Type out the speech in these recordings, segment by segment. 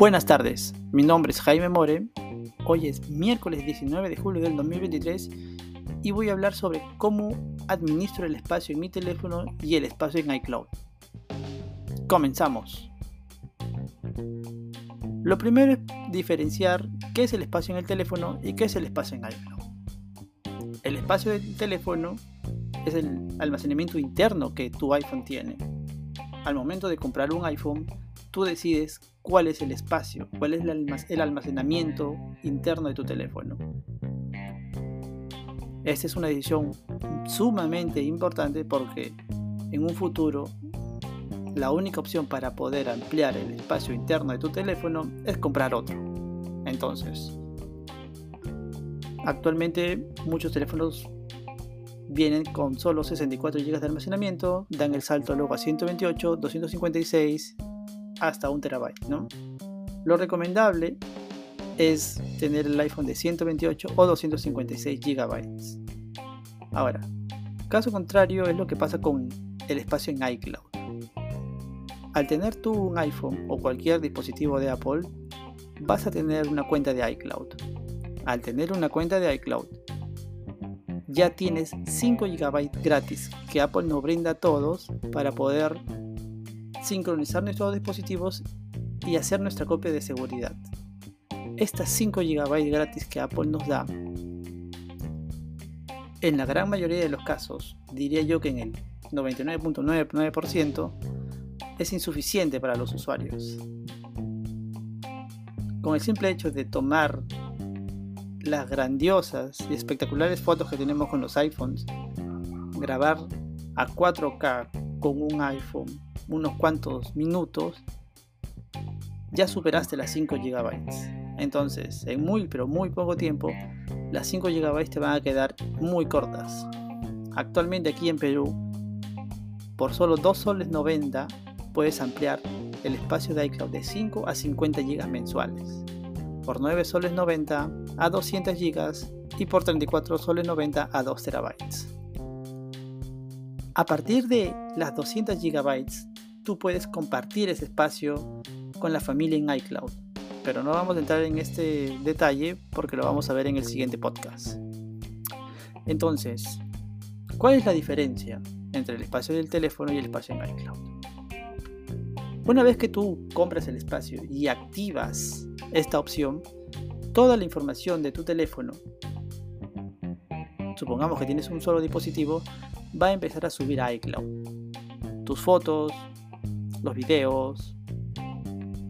Buenas tardes, mi nombre es Jaime More. Hoy es miércoles 19 de julio del 2023 y voy a hablar sobre cómo administro el espacio en mi teléfono y el espacio en iCloud. Comenzamos. Lo primero es diferenciar qué es el espacio en el teléfono y qué es el espacio en iCloud. El espacio del teléfono es el almacenamiento interno que tu iPhone tiene. Al momento de comprar un iPhone, tú decides cuál es el espacio, cuál es el almacenamiento interno de tu teléfono. Esta es una decisión sumamente importante porque en un futuro la única opción para poder ampliar el espacio interno de tu teléfono es comprar otro. Entonces, actualmente muchos teléfonos vienen con solo 64 GB de almacenamiento, dan el salto luego a 128, 256 hasta 1 terabyte, ¿no? Lo recomendable es tener el iPhone de 128 o 256 GB. Ahora, caso contrario es lo que pasa con el espacio en iCloud. Al tener tú un iPhone o cualquier dispositivo de Apple, vas a tener una cuenta de iCloud. Al tener una cuenta de iCloud, ya tienes 5 GB gratis que Apple nos brinda a todos para poder sincronizar nuestros dispositivos y hacer nuestra copia de seguridad. Estas 5 GB gratis que Apple nos da, en la gran mayoría de los casos, diría yo que en el 99.99%, es insuficiente para los usuarios. Con el simple hecho de tomar las grandiosas y espectaculares fotos que tenemos con los iPhones, grabar a 4K con un iPhone unos cuantos minutos, ya superaste las 5 GB. Entonces, en muy pero muy poco tiempo, las 5 GB te van a quedar muy cortas. Actualmente aquí en Perú, por solo 2 soles 90, puedes ampliar el espacio de iCloud de 5 a 50 GB mensuales por 9 soles 90 a 200 GB y por 34 soles 90 a 2 TB. A partir de las 200 GB, tú puedes compartir ese espacio con la familia en iCloud, pero no vamos a entrar en este detalle porque lo vamos a ver en el siguiente podcast. Entonces, ¿cuál es la diferencia entre el espacio del teléfono y el espacio en iCloud? Una vez que tú compras el espacio y activas esta opción, toda la información de tu teléfono, supongamos que tienes un solo dispositivo, va a empezar a subir a iCloud. Tus fotos, los videos,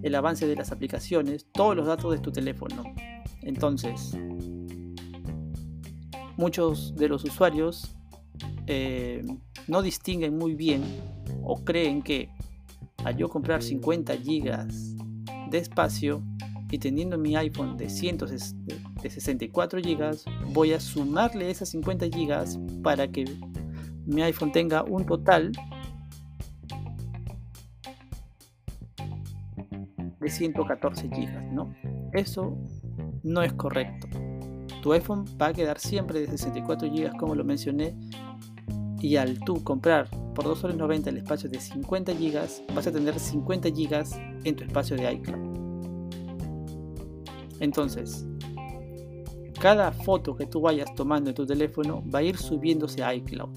el avance de las aplicaciones, todos los datos de tu teléfono. Entonces, muchos de los usuarios eh, no distinguen muy bien o creen que al yo comprar 50 GB de espacio y teniendo mi iPhone de, 64 GB, voy a sumarle esas 50 GB para que mi iPhone tenga un total de 114 GB, ¿no? Eso no es correcto. Tu iPhone va a quedar siempre de 64 GB como lo mencioné y al tú comprar por 2 soles 90 el espacio de 50 GB, vas a tener 50 GB en tu espacio de iCloud. Entonces, cada foto que tú vayas tomando en tu teléfono va a ir subiéndose a iCloud.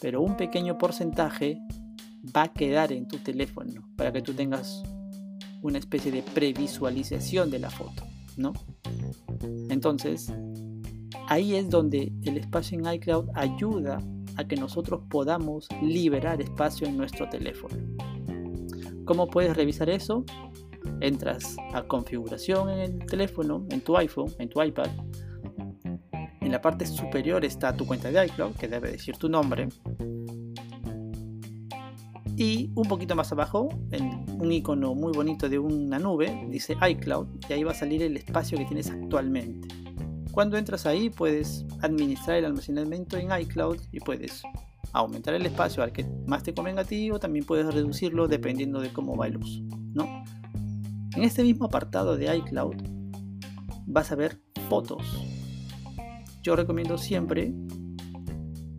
Pero un pequeño porcentaje va a quedar en tu teléfono para que tú tengas una especie de previsualización de la foto, ¿no? Entonces, ahí es donde el espacio en iCloud ayuda a que nosotros podamos liberar espacio en nuestro teléfono. ¿Cómo puedes revisar eso? Entras a configuración en el teléfono, en tu iPhone, en tu iPad. En la parte superior está tu cuenta de iCloud, que debe decir tu nombre. Y un poquito más abajo, en un icono muy bonito de una nube, dice iCloud, y ahí va a salir el espacio que tienes actualmente. Cuando entras ahí puedes administrar el almacenamiento en iCloud y puedes aumentar el espacio al que más te convenga a ti o también puedes reducirlo dependiendo de cómo va el uso. ¿no? En este mismo apartado de iCloud vas a ver fotos. Yo recomiendo siempre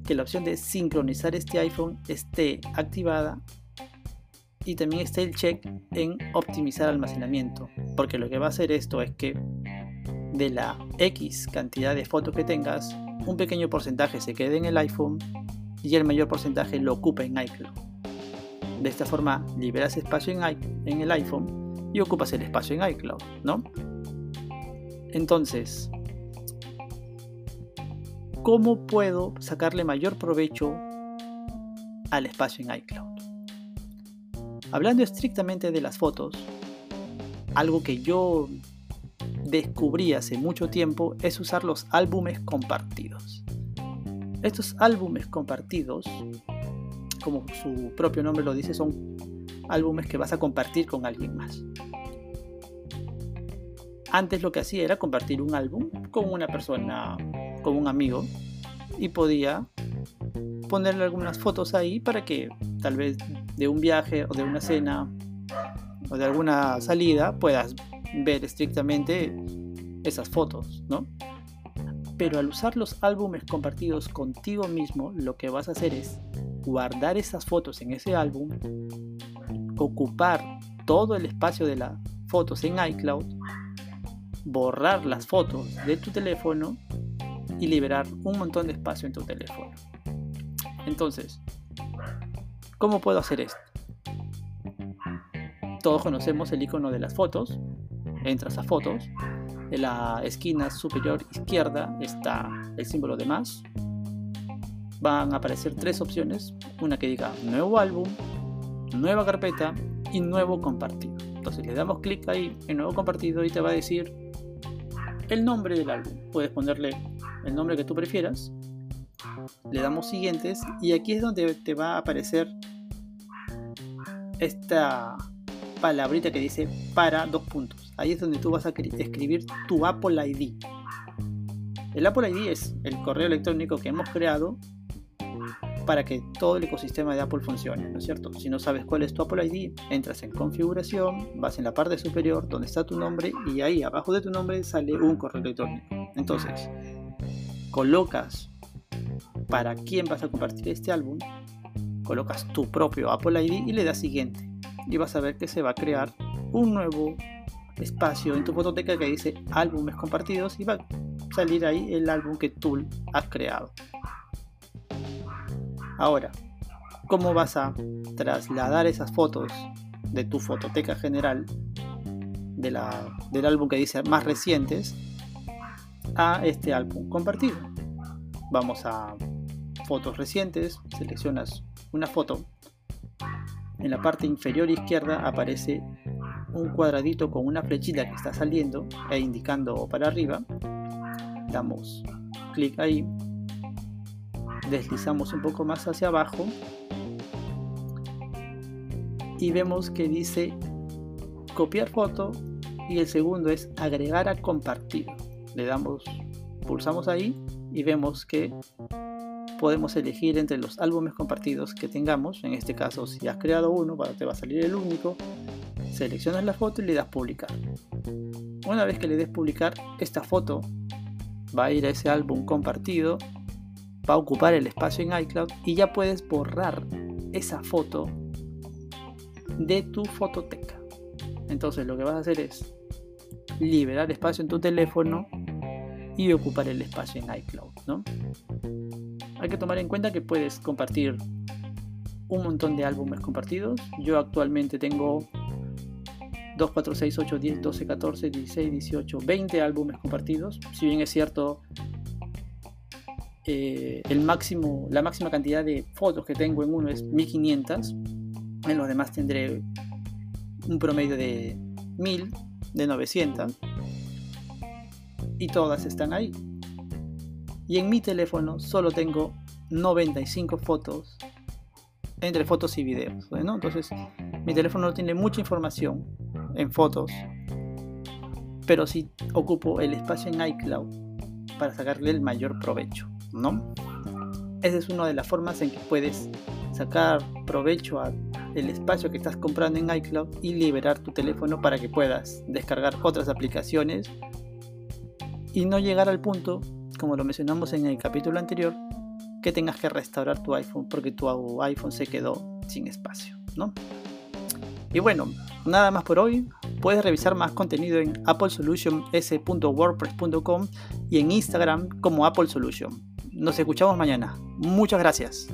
que la opción de sincronizar este iPhone esté activada y también está el check en optimizar almacenamiento, porque lo que va a hacer esto es que de la X cantidad de fotos que tengas, un pequeño porcentaje se quede en el iPhone y el mayor porcentaje lo ocupa en iCloud. De esta forma liberas espacio en el iPhone y ocupas el espacio en iCloud, ¿no? Entonces, ¿cómo puedo sacarle mayor provecho al espacio en iCloud? Hablando estrictamente de las fotos, algo que yo descubrí hace mucho tiempo es usar los álbumes compartidos. Estos álbumes compartidos, como su propio nombre lo dice, son álbumes que vas a compartir con alguien más. Antes lo que hacía era compartir un álbum con una persona, con un amigo, y podía ponerle algunas fotos ahí para que tal vez de un viaje o de una cena o de alguna salida puedas ver estrictamente esas fotos, ¿no? Pero al usar los álbumes compartidos contigo mismo, lo que vas a hacer es guardar esas fotos en ese álbum, ocupar todo el espacio de las fotos en iCloud, borrar las fotos de tu teléfono y liberar un montón de espacio en tu teléfono. Entonces, ¿Cómo puedo hacer esto? Todos conocemos el icono de las fotos. Entras a fotos. En la esquina superior izquierda está el símbolo de más. Van a aparecer tres opciones. Una que diga nuevo álbum, nueva carpeta y nuevo compartido. Entonces le damos clic ahí en nuevo compartido y te va a decir el nombre del álbum. Puedes ponerle el nombre que tú prefieras le damos siguientes y aquí es donde te va a aparecer esta palabrita que dice para dos puntos. Ahí es donde tú vas a escribir tu Apple ID. El Apple ID es el correo electrónico que hemos creado para que todo el ecosistema de Apple funcione, ¿no es cierto? Si no sabes cuál es tu Apple ID, entras en configuración, vas en la parte superior donde está tu nombre y ahí abajo de tu nombre sale un correo electrónico. Entonces, colocas para quién vas a compartir este álbum, colocas tu propio Apple ID y le das siguiente. Y vas a ver que se va a crear un nuevo espacio en tu fototeca que dice álbumes compartidos y va a salir ahí el álbum que tú has creado. Ahora, ¿cómo vas a trasladar esas fotos de tu fototeca general del álbum que dice más recientes a este álbum compartido? Vamos a fotos recientes, seleccionas una foto. En la parte inferior izquierda aparece un cuadradito con una flechita que está saliendo e indicando para arriba. Damos clic ahí. Deslizamos un poco más hacia abajo. Y vemos que dice copiar foto y el segundo es agregar a compartir. Le damos, pulsamos ahí y vemos que podemos elegir entre los álbumes compartidos que tengamos. En este caso, si has creado uno, te va a salir el único. Seleccionas la foto y le das publicar. Una vez que le des publicar, esta foto va a ir a ese álbum compartido, va a ocupar el espacio en iCloud y ya puedes borrar esa foto de tu fototeca. Entonces lo que vas a hacer es liberar espacio en tu teléfono y ocupar el espacio en iCloud, ¿no? Hay que tomar en cuenta que puedes compartir un montón de álbumes compartidos. Yo actualmente tengo 2, 4, 6, 8, 10, 12, 14, 16, 18, 20 álbumes compartidos. Si bien es cierto, eh, el máximo, la máxima cantidad de fotos que tengo en uno es 1500. En los demás tendré un promedio de 1000, de 900. Y todas están ahí y en mi teléfono solo tengo 95 fotos entre fotos y videos. Entonces mi teléfono no tiene mucha información en fotos, pero sí ocupo el espacio en iCloud para sacarle el mayor provecho. ¿No? Esa es una de las formas en que puedes sacar provecho al espacio que estás comprando en iCloud y liberar tu teléfono para que puedas descargar otras aplicaciones y no llegar al punto como lo mencionamos en el capítulo anterior, que tengas que restaurar tu iPhone porque tu iPhone se quedó sin espacio, ¿no? Y bueno, nada más por hoy. Puedes revisar más contenido en applesolutions.wordpress.com y en Instagram como Apple Solution. Nos escuchamos mañana. Muchas gracias.